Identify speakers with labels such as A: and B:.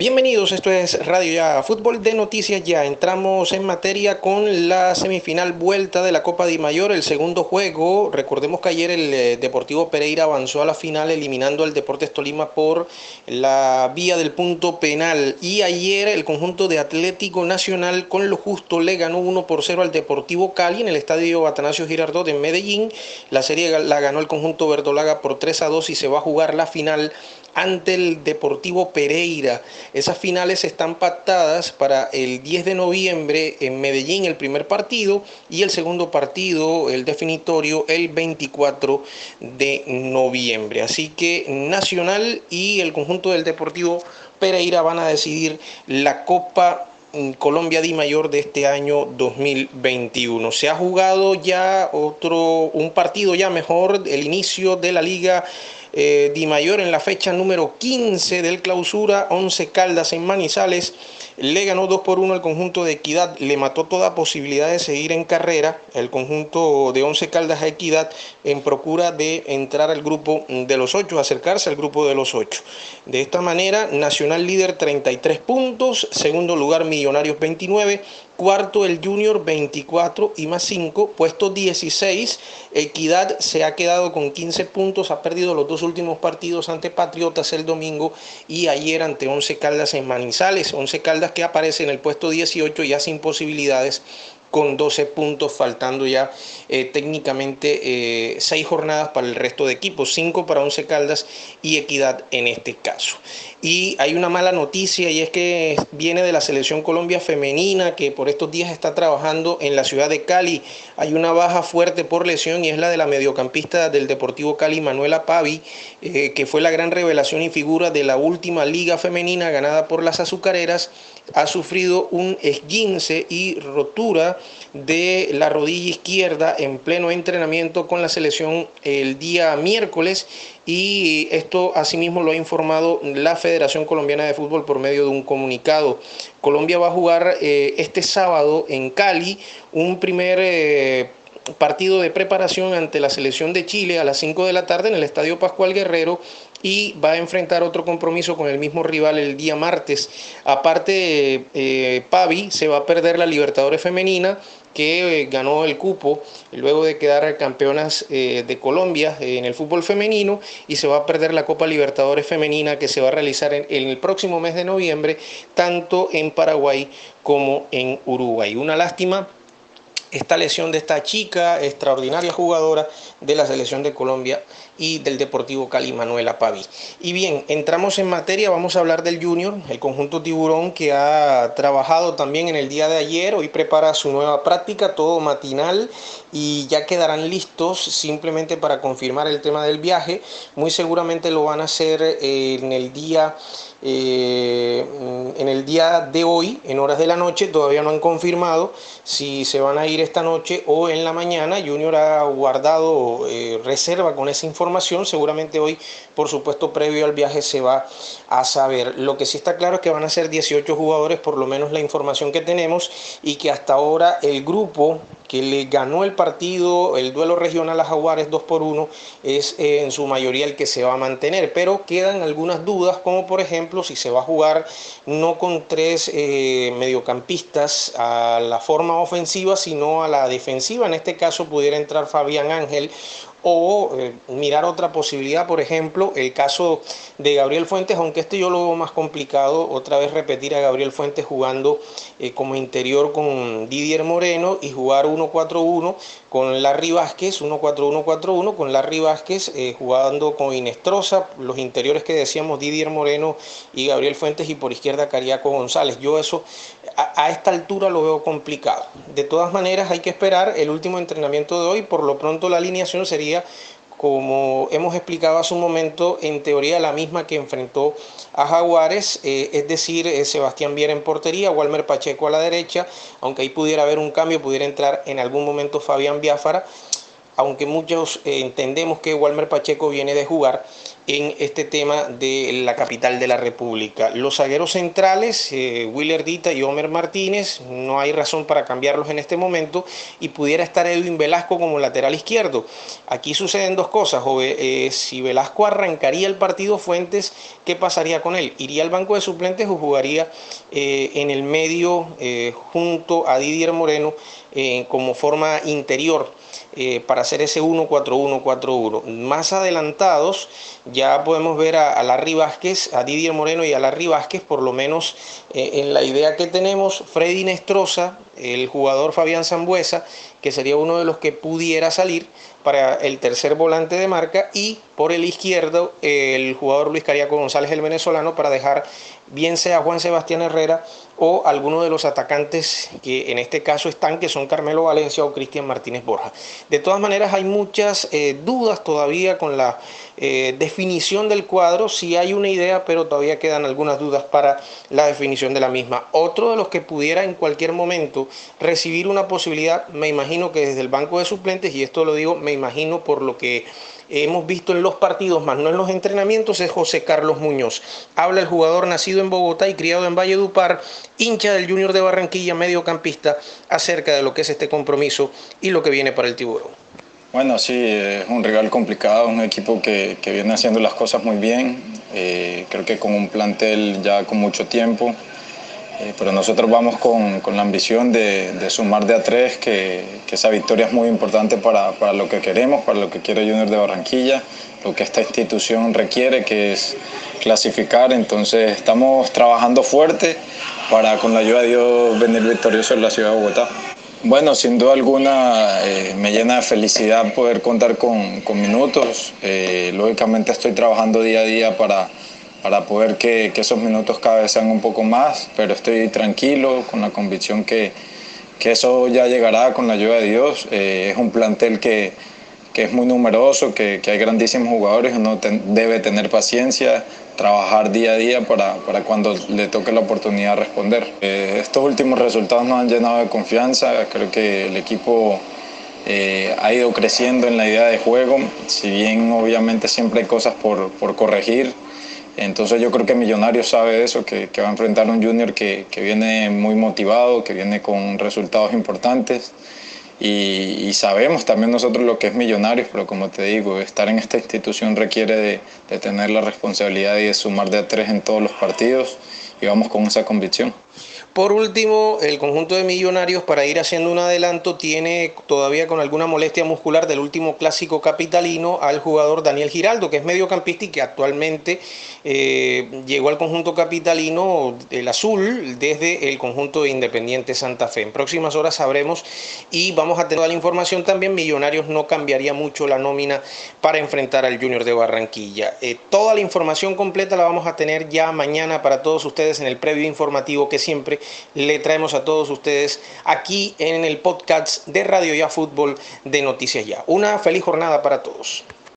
A: Bienvenidos, esto es Radio Ya, Fútbol de Noticias Ya. Entramos en materia con la semifinal vuelta de la Copa Di Mayor, el segundo juego. Recordemos que ayer el eh, Deportivo Pereira avanzó a la final eliminando al Deportes Tolima por la vía del punto penal. Y ayer el conjunto de Atlético Nacional con lo justo le ganó 1 por 0 al Deportivo Cali en el estadio Atanasio Girardot en Medellín. La serie la ganó el conjunto verdolaga por 3 a 2 y se va a jugar la final ante el Deportivo Pereira. Esas finales están pactadas para el 10 de noviembre en Medellín, el primer partido, y el segundo partido, el definitorio, el 24 de noviembre. Así que Nacional y el conjunto del Deportivo Pereira van a decidir la Copa Colombia Di Mayor de este año 2021. Se ha jugado ya otro, un partido ya mejor, el inicio de la liga eh, Di Mayor en la fecha número 15 del clausura, 11 Caldas en Manizales, le ganó 2 por 1 al conjunto de Equidad, le mató toda posibilidad de seguir en carrera, el conjunto de 11 Caldas a Equidad en procura de entrar al grupo de los 8, acercarse al grupo de los 8. De esta manera, Nacional líder 33 puntos, segundo lugar Millonarios 29, Cuarto el Junior 24 y más 5, puesto 16. Equidad se ha quedado con 15 puntos, ha perdido los dos últimos partidos ante Patriotas el domingo y ayer ante 11 Caldas en Manizales. 11 Caldas que aparece en el puesto 18 ya sin posibilidades con 12 puntos, faltando ya eh, técnicamente 6 eh, jornadas para el resto de equipos, 5 para 11 Caldas y Equidad en este caso. Y hay una mala noticia y es que viene de la selección Colombia femenina que por estos días está trabajando en la ciudad de Cali. Hay una baja fuerte por lesión y es la de la mediocampista del Deportivo Cali, Manuela Pavi, eh, que fue la gran revelación y figura de la última liga femenina ganada por las azucareras. Ha sufrido un esguince y rotura de la rodilla izquierda en pleno entrenamiento con la selección el día miércoles y esto asimismo lo ha informado la Federación Colombiana de Fútbol por medio de un comunicado. Colombia va a jugar eh, este sábado en Cali un primer... Eh, partido de preparación ante la selección de Chile a las 5 de la tarde en el Estadio Pascual Guerrero y va a enfrentar otro compromiso con el mismo rival el día martes. Aparte, eh, Pavi se va a perder la Libertadores Femenina que eh, ganó el cupo luego de quedar campeonas eh, de Colombia en el fútbol femenino y se va a perder la Copa Libertadores Femenina que se va a realizar en, el próximo mes de noviembre, tanto en Paraguay como en Uruguay. Una lástima esta lesión de esta chica, extraordinaria jugadora de la selección de Colombia y del Deportivo Cali, Manuela Pavi. Y bien, entramos en materia, vamos a hablar del Junior, el conjunto tiburón que ha trabajado también en el día de ayer, hoy prepara su nueva práctica, todo matinal, y ya quedarán listos simplemente para confirmar el tema del viaje. Muy seguramente lo van a hacer en el día eh, en el día de hoy, en horas de la noche, todavía no han confirmado si se van a ir esta noche o en la mañana. Junior ha guardado eh, reserva con esa información. Seguramente hoy, por supuesto, previo al viaje se va a saber. Lo que sí está claro es que van a ser 18 jugadores, por lo menos la información que tenemos, y que hasta ahora el grupo que le ganó el partido, el duelo regional a Jaguares 2 por 1, es eh, en su mayoría el que se va a mantener. Pero quedan algunas dudas, como por ejemplo si se va a jugar no con tres eh, mediocampistas a la forma ofensiva, sino a la defensiva. En este caso pudiera entrar Fabián Ángel o eh, mirar otra posibilidad, por ejemplo, el caso de Gabriel Fuentes, aunque este yo lo veo más complicado, otra vez repetir a Gabriel Fuentes jugando eh, como interior con Didier Moreno y jugar 1-4-1 con Larry Vázquez, 1-4-1-4-1 con Larry Vázquez eh, jugando con Inestrosa, los interiores que decíamos Didier Moreno y Gabriel Fuentes y por izquierda Cariaco González. Yo eso a esta altura lo veo complicado. De todas maneras hay que esperar el último entrenamiento de hoy, por lo pronto la alineación sería como hemos explicado hace un momento, en teoría la misma que enfrentó a Jaguares, eh, es decir, eh, Sebastián Viera en portería, Walmer Pacheco a la derecha, aunque ahí pudiera haber un cambio, pudiera entrar en algún momento Fabián Biafara. aunque muchos eh, entendemos que Walmer Pacheco viene de jugar en este tema de la capital de la República. Los zagueros centrales, eh, Willer Dita y Homer Martínez, no hay razón para cambiarlos en este momento y pudiera estar Edwin Velasco como lateral izquierdo. Aquí suceden dos cosas. Eh, si Velasco arrancaría el partido Fuentes, ¿qué pasaría con él? ¿Iría al banco de suplentes o jugaría eh, en el medio junto a Didier Moreno como forma interior? Eh, para hacer ese 1-4-1-4-1. Más adelantados ya podemos ver a, Larry Vázquez, a Didier Moreno y a Larry Vázquez, por lo menos eh, en la idea que tenemos, Freddy Nestroza, el jugador Fabián Zambuesa, que sería uno de los que pudiera salir para el tercer volante de marca y por el izquierdo el jugador Luis Cariaco González el venezolano para dejar bien sea Juan Sebastián Herrera o alguno de los atacantes que en este caso están, que son Carmelo Valencia o Cristian Martínez Borja. De todas maneras, hay muchas eh, dudas todavía con la eh, definición del cuadro. Sí hay una idea, pero todavía quedan algunas dudas para la definición de la misma. Otro de los que pudiera en cualquier momento recibir una posibilidad, me imagino que desde el banco de suplentes, y esto lo digo, me imagino por lo que hemos visto en los partidos, más no en los entrenamientos, es José Carlos Muñoz. Habla el jugador nacido en Bogotá y criado en Valledupar, hincha del Junior de Barranquilla, mediocampista, acerca de lo que es este compromiso y lo que viene para el tiburón.
B: Bueno, sí, es un rival complicado, un equipo que, viene haciendo las cosas muy bien, eh, creo que con un plantel ya con mucho tiempo, eh, pero nosotros vamos con, con la ambición de, sumar de a tres, que, que, esa victoria es muy importante para, para, lo que queremos, para lo que quiere Junior de Barranquilla, lo que esta institución requiere, que es clasificar. Entonces estamos trabajando fuerte para, con la ayuda de Dios, venir victorioso en la ciudad de Bogotá. Bueno, sin duda alguna eh, me llena de felicidad poder contar con, con minutos. Eh, lógicamente estoy trabajando día a día para para poder que, esos minutos cada vez sean un poco más, pero estoy tranquilo, con la convicción que, eso ya llegará con la ayuda de Dios. Eh, es un plantel que, es muy numeroso, que, hay grandísimos jugadores, uno debe tener paciencia, trabajar día a día para, cuando le toque la oportunidad responder. Eh, estos últimos resultados nos han llenado de confianza, creo que el equipo... Eh, ha ido creciendo en la idea de juego, si bien obviamente siempre hay cosas por, por corregir, entonces yo creo que Millonarios sabe eso, que, va a enfrentar a un junior que, viene muy motivado, que viene con resultados importantes. Y, sabemos también nosotros lo que es Millonarios, pero como te digo, estar en esta institución requiere de, de tener la responsabilidad y de sumar de a tres en todos los partidos y vamos con esa convicción.
A: Por último, el conjunto de millonarios, para ir haciendo un adelanto, tiene todavía con alguna molestia muscular del último clásico capitalino al jugador Daniel Giraldo, que es mediocampista y que actualmente eh, llegó al conjunto capitalino el azul desde el conjunto de Independiente Santa Fe. En próximas horas sabremos y vamos a tener toda la información también. Millonarios no cambiaría mucho la nómina para enfrentar al Junior de Barranquilla. Eh, toda la información completa la vamos a tener ya mañana para todos ustedes en el previo informativo que le traemos a todos ustedes aquí en el podcast de Radio Ya Fútbol de Noticias Ya. Una feliz jornada para todos.